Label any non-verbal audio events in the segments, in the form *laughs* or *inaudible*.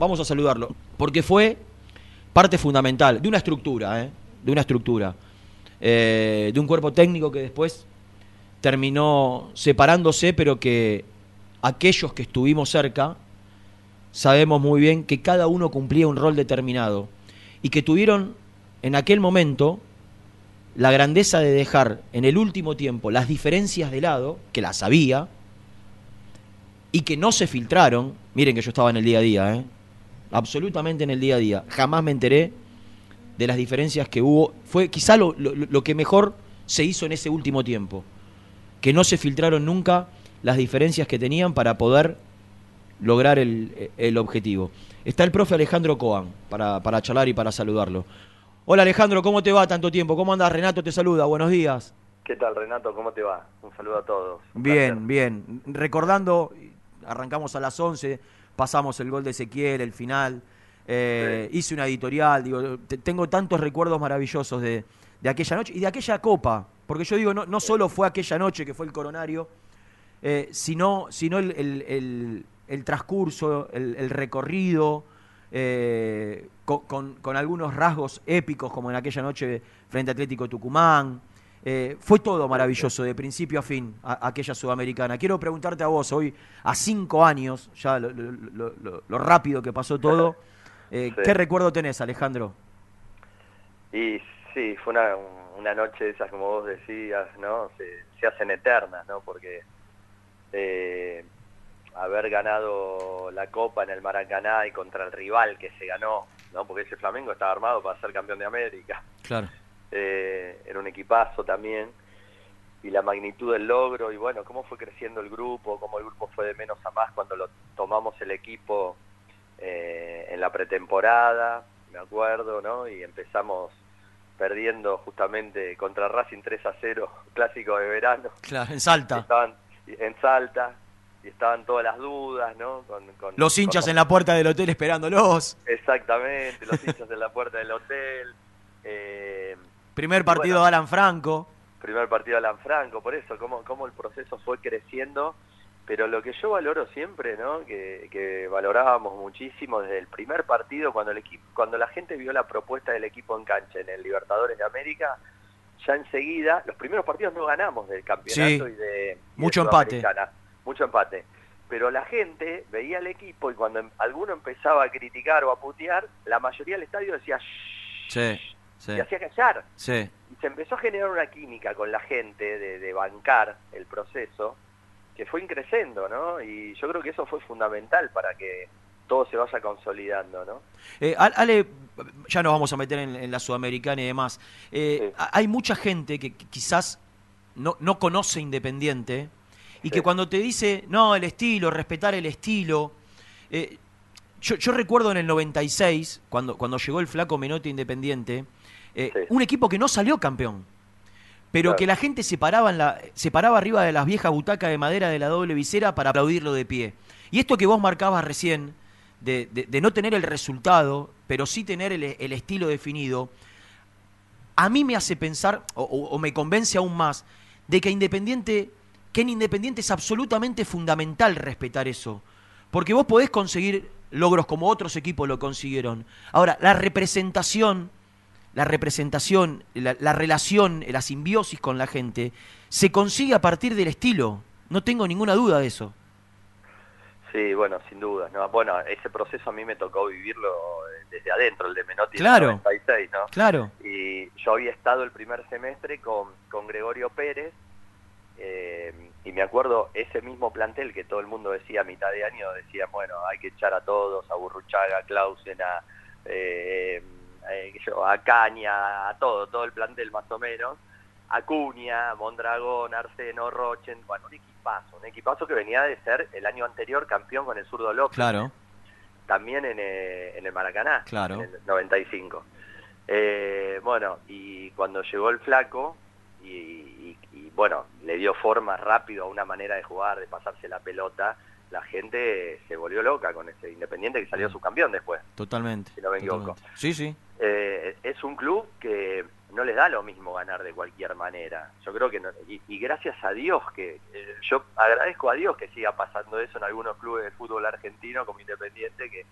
Vamos a saludarlo, porque fue parte fundamental de una estructura, ¿eh? de una estructura, eh, de un cuerpo técnico que después terminó separándose, pero que aquellos que estuvimos cerca sabemos muy bien que cada uno cumplía un rol determinado y que tuvieron en aquel momento la grandeza de dejar en el último tiempo las diferencias de lado, que las había, y que no se filtraron, miren que yo estaba en el día a día, ¿eh? Absolutamente en el día a día. Jamás me enteré de las diferencias que hubo. Fue quizá lo, lo, que mejor se hizo en ese último tiempo. Que no se filtraron nunca las diferencias que tenían para poder lograr el, el objetivo. Está el profe Alejandro Coan para, para charlar y para saludarlo. Hola Alejandro, ¿cómo te va tanto tiempo? ¿Cómo andas? Renato te saluda, buenos días. ¿Qué tal Renato? ¿Cómo te va? Un saludo a todos. bien, bien. Recordando, arrancamos a las 11, pasamos el gol de Ezequiel, el final. Eh, hice una editorial, digo, tengo tantos recuerdos maravillosos de, aquella noche y de aquella copa, porque yo digo, no, no solo fue aquella noche que fue el coronario, eh, sino, sino el, transcurso, el, recorrido, eh, con, con, algunos rasgos épicos, como en aquella noche frente a Atlético Tucumán, eh, fue todo maravilloso, de principio a fin, aquella sudamericana. Quiero preguntarte a vos, hoy, a cinco años, ya lo, rápido que pasó todo, *laughs* eh, ¿qué recuerdo tenés, Alejandro? Y sí, fue una, una noche de esas, como vos decías, ¿no? Se, hacen eternas, ¿no? Porque eh, haber ganado la Copa en el Maracaná y contra el rival que se ganó, ¿no? Porque ese Flamengo estaba armado para ser campeón de América. Claro eh, era un equipazo también, y la magnitud del logro, y bueno, cómo fue creciendo el grupo, cómo el grupo fue de menos a más cuando lo tomamos el equipo eh, en la pretemporada, me acuerdo, ¿no? Y empezamos perdiendo justamente contra Racing 3 a 0, *laughs* clásico de verano. Claro, en Salta. Estaban en Salta, y estaban todas las dudas, ¿no? Con, los hinchas en la puerta del hotel esperándolos. Exactamente, los hinchas en la puerta del hotel. Eh, Primer partido de Alan Franco. Primer partido Alan Franco, por eso, cómo, cómo el proceso fue creciendo. Pero lo que yo valoro siempre, ¿no? Que, valorábamos muchísimo desde el primer partido, cuando, el equipo, cuando la gente vio la propuesta del equipo en cancha en el Libertadores de América, ya enseguida, los primeros partidos no ganamos del campeonato y de... mucho empate. Mucho empate. Pero la gente veía el equipo y cuando em, alguno empezaba a criticar o a putear, la mayoría del estadio decía... Sí y hacía callar. Sí. Y se empezó a generar una química con la gente de, bancar el proceso que fue increciendo, ¿no? Y yo creo que eso fue fundamental para que todo se vaya consolidando, ¿no? Eh, Ale, ya nos vamos a meter en, la Sudamericana y demás. Eh, hay mucha gente que quizás no, no conoce Independiente y que cuando te dice, no, el estilo, respetar el estilo... Eh, yo, yo, recuerdo en el 96, cuando, cuando llegó el flaco Menotti Independiente, eh, un equipo que no salió campeón, pero que la gente se paraba, en la, se paraba arriba de las viejas butacas de madera de la doble visera para aplaudirlo de pie. Y esto que vos marcabas recién, de, no tener el resultado, pero sí tener el, estilo definido, a mí me hace pensar, o, me convence aún más, de que Independiente, que en Independiente es absolutamente fundamental respetar eso. Porque vos podés conseguir logros como otros equipos lo consiguieron. Ahora, la representación la representación, la, relación, la simbiosis con la gente, se consigue a partir del estilo. No tengo ninguna duda de eso. Sí, bueno, sin duda. ¿no? Bueno, ese proceso a mí me tocó vivirlo desde adentro, el de Menotti claro, 96, ¿no? Claro. Y yo había estado el primer semestre con, con Gregorio Pérez eh, y me acuerdo ese mismo plantel que todo el mundo decía a mitad de año, decía, bueno, hay que echar a todos, a Burruchaga, a Clausen, a... Eh, eh, a Caña, a todo, todo el plantel más o menos, Acuña, Mondragón, Arseno, Rochen, bueno, un equipazo, un equipazo que venía de ser el año anterior campeón con el zurdo López. Claro. También en, eh, en el Maracaná, claro. en el 95. Eh, bueno, y cuando llegó el flaco, y, bueno, le dio forma rápido a una manera de jugar, de pasarse la pelota, la gente se volvió loca con ese Independiente que salió mm. subcampeón después. Totalmente. Si no me equivoco. Sí, sí. Eh, es un club que no les da lo mismo ganar de cualquier manera. Yo creo que, y, gracias a Dios que, eh, yo agradezco a Dios que siga pasando eso en algunos clubes de fútbol argentino como Independiente, que,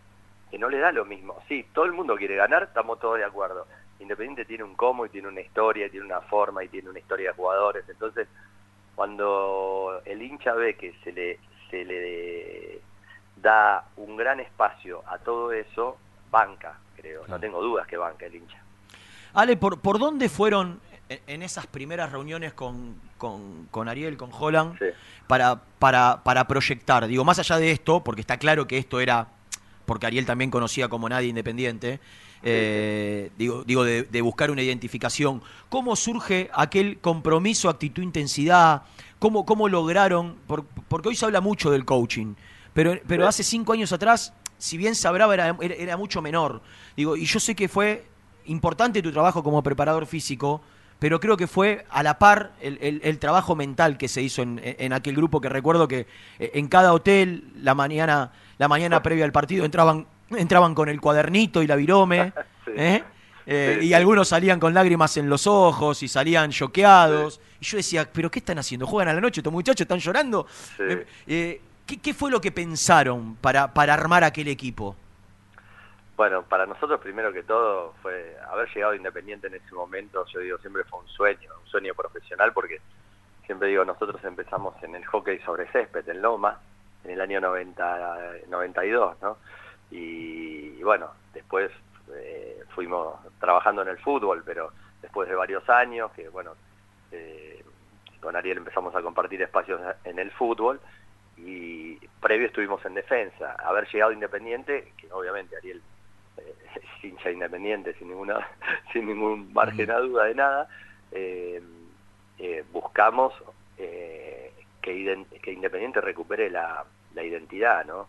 que no le da lo mismo. Sí, todo el mundo quiere ganar, estamos todos de acuerdo. Independiente tiene un cómo y tiene una historia, tiene una forma y tiene una historia de jugadores. Entonces, cuando el hincha ve que se le, se le da un gran espacio a todo eso, banca, creo. No tengo dudas que banca el hincha. Ale, ¿por, por dónde fueron en esas primeras reuniones con, con, Ariel, con Holland, para, para, para proyectar? Digo, más allá de esto, porque está claro que esto era porque Ariel también conocía como nadie independiente, eh, digo, digo de, buscar una identificación. ¿Cómo surge aquel compromiso, actitud, intensidad? ¿Cómo, cómo lograron? porque hoy se habla mucho del coaching, pero, pero hace cinco años atrás, si bien se hablaba, era, era, mucho menor. Digo, y yo sé que fue importante tu trabajo como preparador físico, pero creo que fue a la par el, trabajo mental que se hizo en, en, aquel grupo que recuerdo que eh, en cada hotel la mañana la mañana previa al partido entraban, entraban con el cuadernito y la virome, *laughs* ¿eh? Eh, y algunos salían con lágrimas en los ojos y salían choqueados. Y yo decía, ¿pero qué están haciendo? ¿Juegan a la noche? ¿Estos muchachos están llorando? Eh, ¿qué, fue lo que pensaron para, para armar aquel equipo? Bueno, para nosotros primero que todo fue haber llegado Independiente en ese momento, yo digo, siempre fue un sueño, un sueño profesional, porque siempre digo, nosotros empezamos en el hockey sobre césped, en Loma, en el año 90, 92, ¿no? Y, bueno, después eh, fuimos trabajando en el fútbol, pero después de varios años, que bueno, eh, con Ariel empezamos a compartir espacios en el fútbol y previo estuvimos en defensa. Haber llegado Independiente, que obviamente Ariel eh, *laughs* es hincha Independiente sin ninguna *laughs* sin ningún margen a duda de nada, buscamos que, que Independiente recupere la, la identidad, ¿no?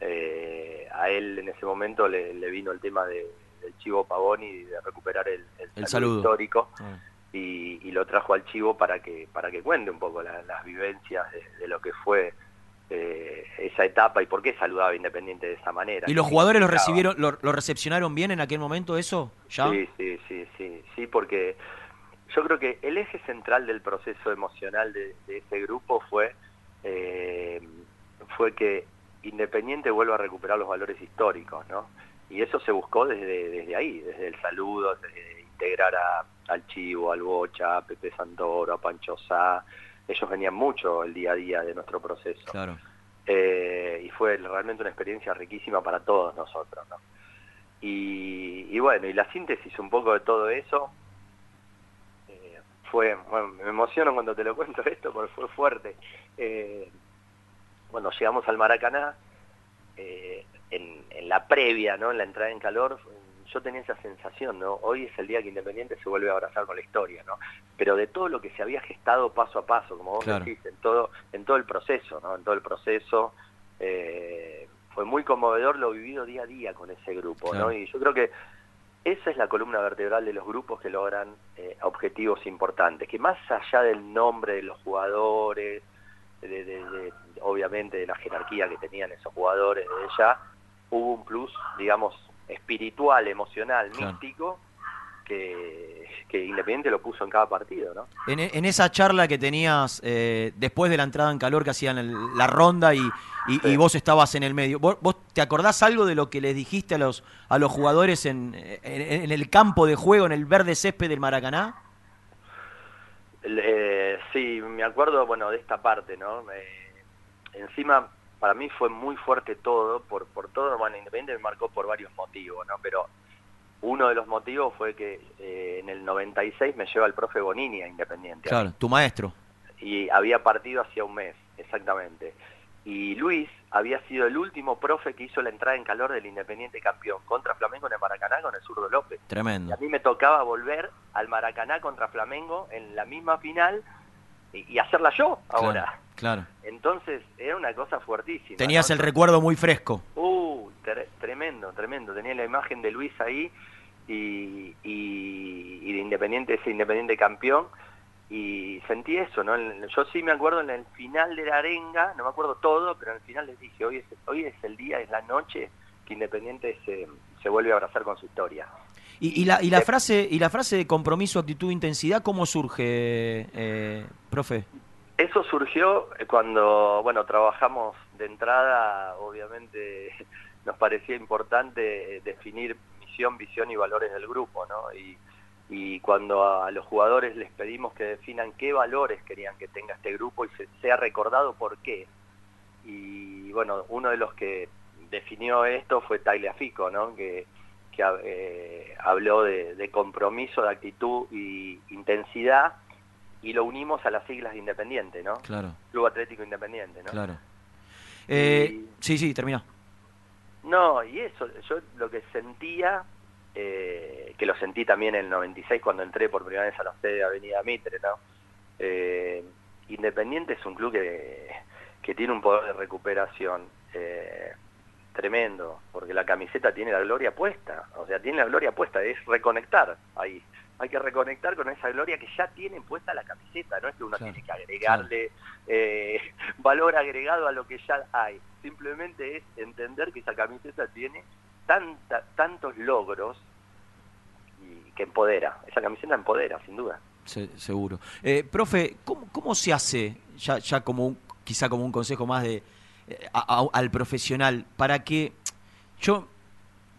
Eh, a él en ese momento le, vino el tema de, del Chivo Pavoni de recuperar el, el, saludo, histórico ah. y, lo trajo al Chivo para que para que cuente un poco las vivencias de, lo que fue eh, esa etapa y por qué saludaba Independiente de esa manera. ¿Y los jugadores lo recibieron, lo, recepcionaron bien en aquel momento eso? ¿Ya? Sí, sí, sí, sí, sí, porque yo creo que el eje central del proceso emocional de, ese grupo fue eh, fue que Independiente vuelva a recuperar los valores históricos, ¿no? Y eso se buscó desde, desde ahí, desde el saludo, desde integrar a, al Chivo, al Bocha, a Pepe Santoro, a Pancho Sá. Ellos venían mucho el día a día de nuestro proceso. Claro. Eh, y fue realmente una experiencia riquísima para todos nosotros, ¿no? Y, bueno, y la síntesis un poco de todo eso eh, fue, bueno, me emociono cuando te lo cuento esto porque fue fuerte. Eh, bueno, llegamos al Maracaná, eh, en, la previa, ¿no? en la entrada en calor, yo tenía esa sensación, ¿no? Hoy es el día que Independiente se vuelve a abrazar con la historia, ¿no? Pero de todo lo que se había gestado paso a paso, como vos decís, en todo, en todo el proceso, ¿no? En todo el proceso, eh, fue muy conmovedor lo vivido día a día con ese grupo, ¿no? Y yo creo que esa es la columna vertebral de los grupos que logran eh, objetivos importantes, que más allá del nombre de los jugadores, de, obviamente de la jerarquía que tenían esos jugadores de ella, hubo un plus, digamos, espiritual, emocional, místico, que, Independiente lo puso en cada partido, ¿no? En, esa charla que tenías eh, después de la entrada en calor que hacían la ronda y, y, vos estabas en el medio, ¿Vos, te acordás algo de lo que les dijiste a los, a los jugadores en, en el campo de juego, en el verde césped del Maracaná? Eh, sí, me acuerdo, bueno, de esta parte, ¿no? encima, para mí fue muy fuerte todo, por, por todo, bueno, Independiente me marcó por varios motivos, ¿no? Pero uno de los motivos fue que eh, en el 96 me lleva el profe Bonini a Independiente. Claro, tu maestro. Y había partido hacía un mes, exactamente. Y Luis había sido el último profe que hizo la entrada en calor del Independiente campeón contra Flamengo en el Maracaná con el zurdo López. Tremendo. Y a mí me tocaba volver al Maracaná contra Flamengo en la misma final y, hacerla yo ahora. Claro, Entonces era una cosa fuertísima. Tenías el recuerdo muy fresco. Uh, tremendo, tremendo. Tenía la imagen de Luis ahí y, y de Independiente, ese Independiente campeón y sentí eso, ¿no? Yo sí me acuerdo en el final de la arenga, no me acuerdo todo, pero en el final les dije, hoy es, hoy es el día, es la noche que Independiente se, se vuelve a abrazar con su historia. Y, y, la, y, la, frase, y la frase de compromiso, actitud, intensidad, ¿cómo surge, eh, profe? Eso surgió cuando, bueno, trabajamos de entrada, obviamente *laughs* nos parecía importante eh, definir misión, visión y valores del grupo, ¿no? Y, y cuando a, los jugadores les pedimos que definan qué valores querían que tenga este grupo y se, sea recordado por qué. Y bueno, uno de los que definió esto fue Tagle Fico, ¿no? Que, que eh, habló de, de compromiso, de actitud y intensidad y lo unimos a las siglas de Independiente, ¿no? Claro. Club Atlético Independiente, ¿no? Claro. Eh, Sí, sí, termina. No, y eso, yo lo que sentía, eh, que lo sentí también en el 96 cuando entré por primera vez a la sede de Avenida Mitre, ¿no? Eh, Independiente es un club que, que tiene un poder de recuperación eh, tremendo, porque la camiseta tiene la gloria puesta, o sea, tiene la gloria puesta, es reconectar ahí. Hay que reconectar con esa gloria que ya tiene puesta la camiseta, no es que uno tiene que agregarle eh, valor agregado a lo que ya hay, simplemente es entender que esa camiseta tiene tantos logros y que empodera, esa camiseta empodera, sin duda. seguro. Eh, profe, ¿cómo, se hace, ya, ya como quizá como un consejo más de eh, al profesional, para que yo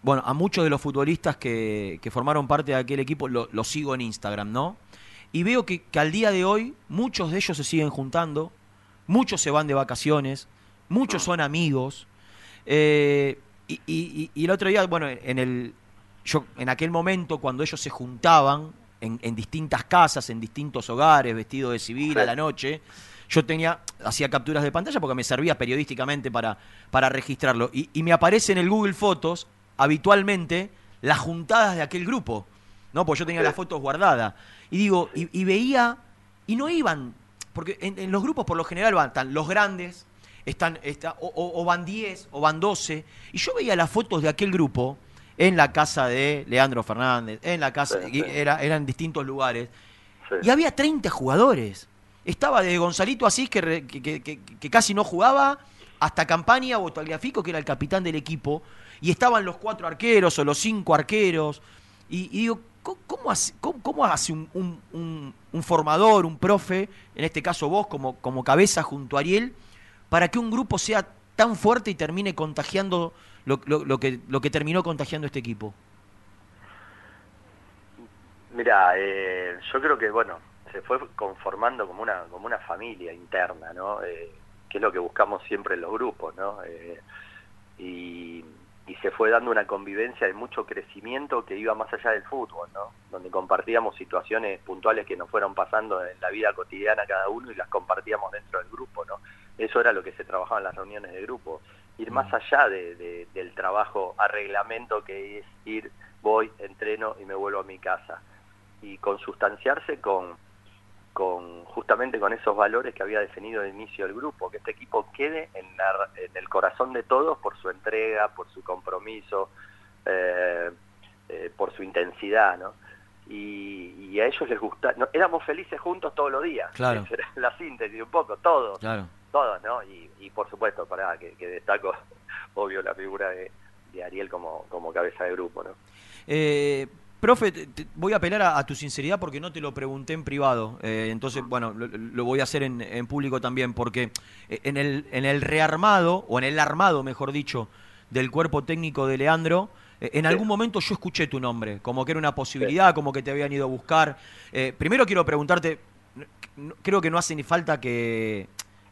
bueno, a muchos de los futbolistas que, formaron parte de aquel equipo lo, sigo en Instagram, ¿no? Y veo que, al día de hoy muchos de ellos se siguen juntando, muchos se van de vacaciones, muchos son amigos. Eh, y, el otro día, bueno, en, el, yo, en aquel momento cuando ellos se juntaban en, distintas casas, en distintos hogares, vestidos de civil a la noche, yo tenía, hacía capturas de pantalla porque me servía periodísticamente para, para registrarlo. Y, y me aparece en el Google Fotos habitualmente las juntadas de aquel grupo, ¿no? Pues yo tenía las fotos guardadas. Y digo, y, veía, y no iban, porque en, los grupos por lo general van están los grandes, están, o, van 10 o van 12, y yo veía las fotos de aquel grupo en la casa de Leandro Fernández, en la casa, Era, eran distintos lugares, y había 30 jugadores. Estaba de Gonzalito Asís, que, que, casi no jugaba, hasta Campaña o Tagliafico, que era el capitán del equipo, y estaban los cuatro arqueros o los cinco arqueros. Y, digo, ¿cómo, hace, cómo, hace un, formador, un profe, en este caso vos como, como cabeza junto a Ariel, para que un grupo sea tan fuerte y termine contagiando lo, que, lo que terminó contagiando este equipo? Mira, eh, yo creo que, bueno, se fue conformando como una, como una familia interna, ¿no? Eh, que es lo que buscamos siempre en los grupos, ¿no? Eh, y y se fue dando una convivencia de mucho crecimiento que iba más allá del fútbol, ¿no? Donde compartíamos situaciones puntuales que nos fueron pasando en la vida cotidiana cada uno y las compartíamos dentro del grupo, ¿no? Eso era lo que se trabajaba en las reuniones de grupo, ir más allá de, del trabajo a reglamento que es ir, voy, entreno y me vuelvo a mi casa y consustanciarse con con justamente con esos valores que había definido de inicio el grupo, que este equipo quede en, el corazón de todos por su entrega, por su compromiso, eh, eh, por su intensidad, ¿no? Y, a ellos les gusta, éramos felices juntos todos los días, claro. *laughs* la síntesis un poco, todos, claro. Todos, ¿no? Y, por supuesto, para que, destaco, *laughs* obvio, la figura de, Ariel como, como cabeza de grupo, ¿no? Eh, Profe, te, voy a apelar a, tu sinceridad porque no te lo pregunté en privado. Eh, entonces, bueno, lo, voy a hacer en, público también, porque eh, en el, en el rearmado, o en el armado, mejor dicho, del cuerpo técnico de Leandro, eh, en algún momento yo escuché tu nombre, como que era una posibilidad, como que te habían ido a buscar. primero quiero preguntarte, creo que no hace ni falta que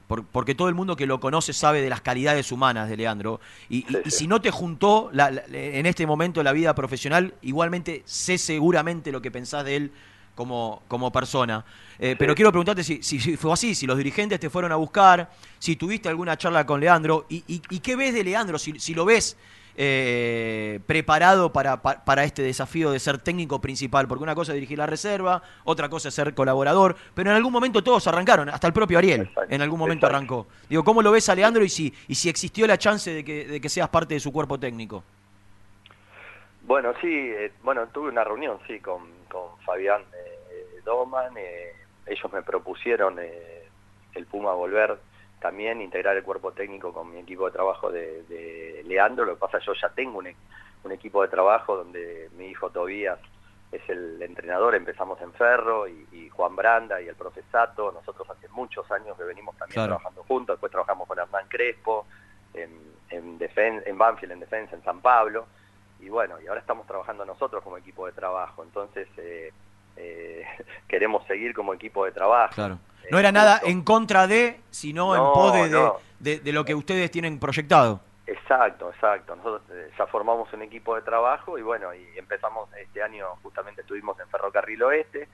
porque todo el mundo que lo conoce sabe de las calidades humanas de Leandro. Y, si no te juntó en este momento la vida profesional, igualmente sé seguramente lo que pensás de él como, como persona. Eh, pero quiero preguntarte si, si, fue así, si los dirigentes te fueron a buscar, si tuviste alguna charla con Leandro, y, y qué ves de Leandro, si, si lo ves eh, preparado para, para, este desafío de ser técnico principal, porque una cosa es dirigir la reserva, otra cosa es ser colaborador, pero en algún momento todos arrancaron, hasta el propio Ariel en algún momento arrancó. Digo, ¿cómo lo ves a Leandro y si, y si existió la chance de que, de que seas parte de su cuerpo técnico? Bueno, sí, eh, bueno, tuve una reunión, sí, con, con Fabián eh, Doman, ellos me propusieron el Puma volver también integrar el cuerpo técnico con mi equipo de trabajo de, Leandro. Lo que pasa yo ya tengo un, un, equipo de trabajo donde mi hijo Tobías es el entrenador, empezamos en Ferro y, Juan Branda y el profesato. Nosotros hace muchos años que venimos también trabajando juntos, después trabajamos con Hernán Crespo. en, en Banfield en defensa, en San Pablo, y bueno, y ahora estamos trabajando nosotros como equipo de trabajo, entonces eh, eh, *laughs* queremos seguir como equipo de trabajo. Claro. No era nada en contra de, sino en pos de, de, lo que ustedes tienen proyectado. Exacto, exacto. Nosotros ya formamos un equipo de trabajo y bueno, y empezamos este año, justamente estuvimos en Ferrocarril Oeste,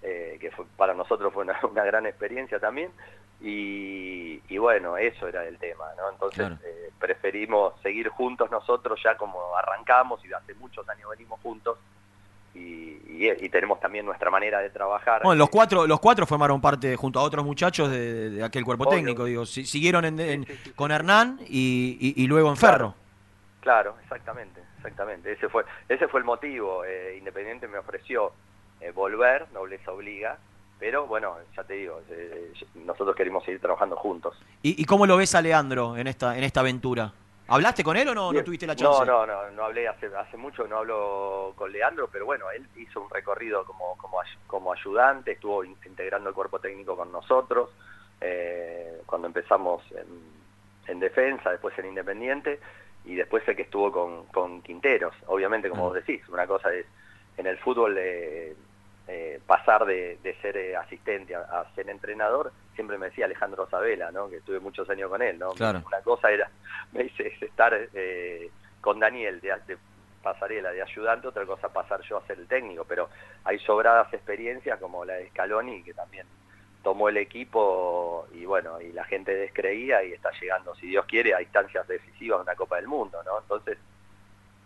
que fue, para nosotros fue una, *laughs* una gran experiencia también, y, bueno, eso era el tema, ¿no? Entonces eh, preferimos seguir juntos nosotros ya como arrancamos y hace muchos años venimos juntos y, tenemos también nuestra manera de trabajar. Bueno, los cuatro, los cuatro formaron parte junto a otros muchachos de, aquel cuerpo técnico, digo, siguieron con Hernán y, luego en Ferro. Claro, exactamente, exactamente. Ese fue, ese fue el motivo. Eh, Independiente me ofreció eh, volver, nobleza obliga, pero bueno, ya te digo, eh, nosotros queremos seguir trabajando juntos. ¿Y, cómo lo ves a Leandro en esta, en esta aventura? ¿Hablaste con él o no, no tuviste la chance? No, no, no, no hablé hace, hace mucho, no hablo con Leandro, pero bueno, él hizo un recorrido como, como, como ayudante, estuvo integrando el cuerpo técnico con nosotros, eh, cuando empezamos en, en, defensa, después en Independiente, y después sé que estuvo con, con Quinteros, obviamente como vos decís, una cosa es, en el fútbol... Eh, eh, pasar de, ser eh, asistente a, ser entrenador, siempre me decía Alejandro Sabela, ¿no? que estuve muchos años con él. ¿no? Una cosa era, *laughs* me dice, estar eh, con Daniel de, de, pasarela, de ayudante, otra cosa pasar yo a ser el técnico, pero hay sobradas experiencias como la de Scaloni, que también tomó el equipo y bueno, y la gente descreía y está llegando, si Dios quiere, a instancias decisivas de una Copa del Mundo, ¿no? Entonces,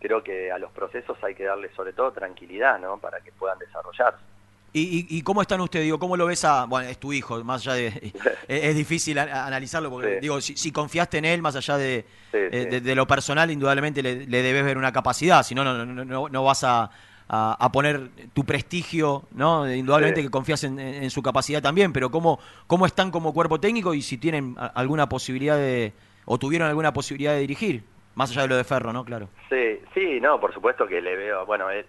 creo que a los procesos hay que darle sobre todo tranquilidad, ¿no? Para que puedan desarrollarse. ¿Y, cómo están ustedes? Digo, ¿cómo lo ves a.? Bueno, es tu hijo, más allá de. es, difícil analizarlo, porque, digo, si, confiaste en él, más allá de, eh, de, lo personal, indudablemente le, debes ver una capacidad, si no, no, no, no vas a, a, poner tu prestigio, ¿no? Indudablemente que confías en, su capacidad también, pero ¿cómo, ¿cómo están como cuerpo técnico y si tienen alguna posibilidad de. o tuvieron alguna posibilidad de dirigir? Más allá de lo de Ferro, ¿no? Claro. Sí, sí, no, por supuesto que le veo. Bueno, él,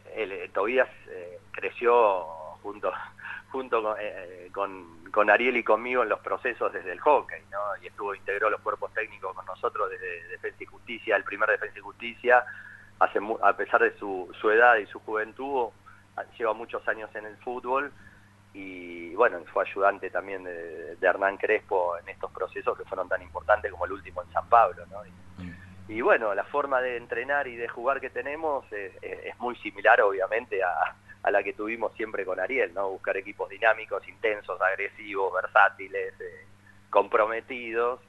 Tobías eh, creció junto, *laughs* junto eh, con, con, Ariel y conmigo en los procesos desde el hockey, ¿no? Y estuvo, integró los cuerpos técnicos con nosotros desde Defensa y Justicia, el primer Defensa y Justicia, hace, a pesar de su, su edad y su juventud, lleva muchos años en el fútbol y bueno, fue ayudante también de, Hernán Crespo en estos procesos que fueron tan importantes como el último en San Pablo, ¿no? Y, mm. bueno, la forma de entrenar y de jugar que tenemos es muy similar obviamente a, a la que tuvimos siempre con Ariel, ¿no? Buscar equipos dinámicos, intensos, agresivos, versátiles, eh, comprometidos.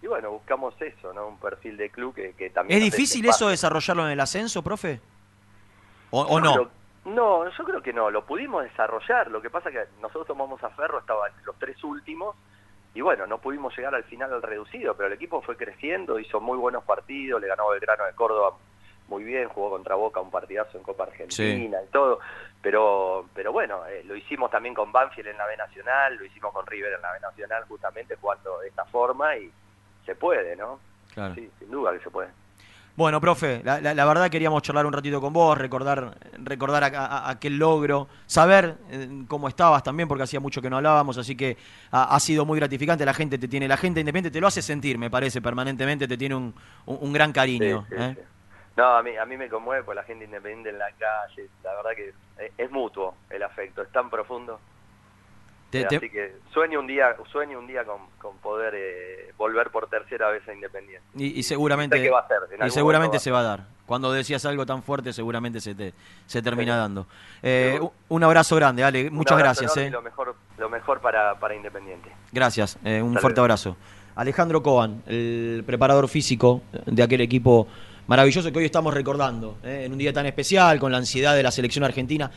Y bueno, buscamos eso, ¿no? Un perfil de club que, también... ¿Es difícil eso desarrollarlo en el ascenso, profe? ¿O, no? no, yo creo que no. Lo pudimos desarrollar. Lo que pasa es que nosotros tomamos a Ferro, estaban los tres últimos, y bueno, no pudimos llegar al final al reducido, pero el equipo fue creciendo, hizo muy buenos partidos, le ganó Belgrano de Córdoba muy bien, jugó contra Boca un partidazo en Copa Argentina y todo, pero pero bueno, eh, lo hicimos también con Banfield en la B Nacional, lo hicimos con River en la B Nacional justamente jugando de esta forma y se puede, ¿no? Claro. Sí, sin duda que se puede. Bueno, profe, la, la, verdad queríamos charlar un ratito con vos, recordar, recordar aquel logro, saber eh, cómo estabas también, porque hacía mucho que no hablábamos, así que ha, sido muy gratificante. La gente te tiene, la gente independiente te lo hace sentir, me parece, permanentemente, te tiene un, un, gran cariño. ¿eh? No, a mí, a mí me conmueve por la gente independiente en la calle. La verdad que es, mutuo el afecto, es tan profundo. Así que sueño un día, sueño un día con, poder eh, volver por tercera vez a Independiente. Y, seguramente, y seguramente se va a dar. Cuando decías algo tan fuerte, seguramente se te se termina dando. Eh, un abrazo grande, Ale. Muchas gracias. Eh. Lo mejor, lo mejor para, para Independiente. Gracias. un fuerte abrazo. Alejandro Coban, el preparador físico de aquel equipo maravilloso que hoy estamos recordando, ¿eh? en un día tan especial, con la ansiedad de la selección argentina.